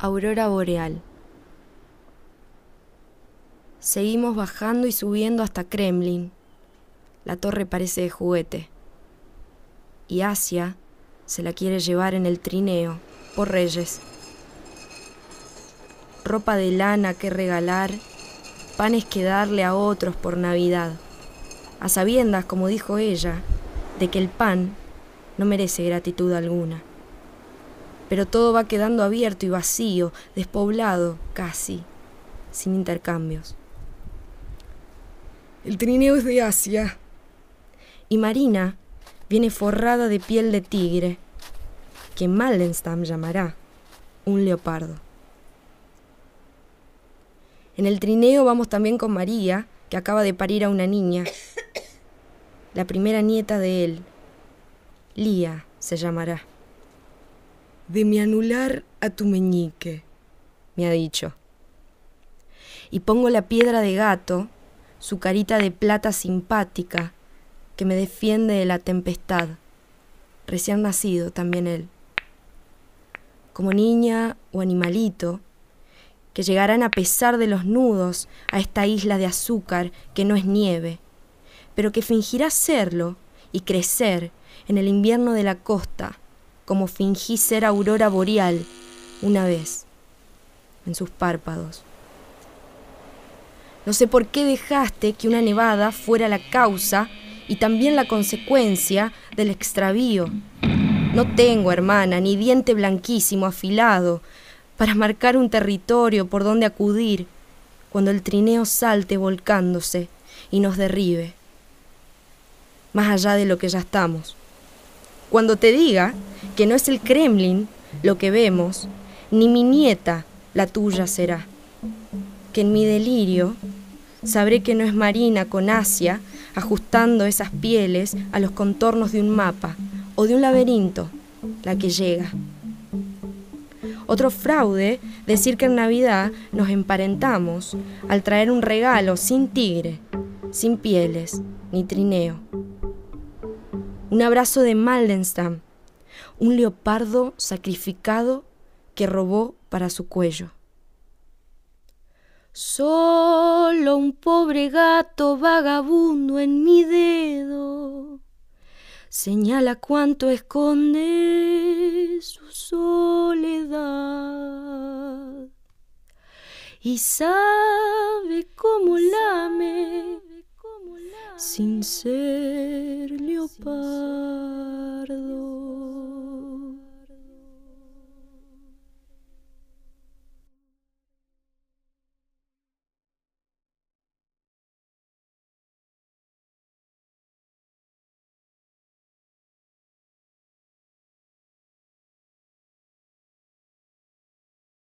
Aurora boreal. Seguimos bajando y subiendo hasta Kremlin. La torre parece de juguete. Y Asia se la quiere llevar en el trineo, por Reyes. Ropa de lana que regalar, panes que darle a otros por Navidad. A sabiendas, como dijo ella, de que el pan no merece gratitud alguna. Pero todo va quedando abierto y vacío, despoblado casi, sin intercambios. El trineo es de Asia. Y Marina viene forrada de piel de tigre, que Maldenstam llamará un leopardo. En el trineo vamos también con María, que acaba de parir a una niña, la primera nieta de él. Lía se llamará. De mi anular a tu meñique, me ha dicho. Y pongo la piedra de gato su carita de plata simpática que me defiende de la tempestad, recién nacido también él. Como niña o animalito, que llegarán a pesar de los nudos a esta isla de azúcar que no es nieve, pero que fingirá serlo y crecer en el invierno de la costa, como fingí ser aurora boreal una vez en sus párpados. No sé por qué dejaste que una nevada fuera la causa y también la consecuencia del extravío. No tengo, hermana, ni diente blanquísimo afilado para marcar un territorio por donde acudir cuando el trineo salte volcándose y nos derribe, más allá de lo que ya estamos. Cuando te diga que no es el Kremlin lo que vemos, ni mi nieta la tuya será, que en mi delirio Sabré que no es Marina con Asia ajustando esas pieles a los contornos de un mapa o de un laberinto la que llega. Otro fraude, decir que en Navidad nos emparentamos al traer un regalo sin tigre, sin pieles, ni trineo. Un abrazo de Maldenstam, un leopardo sacrificado que robó para su cuello. Solo un pobre gato vagabundo en mi dedo señala cuánto esconde su soledad y sabe cómo lame sin ser leopardo.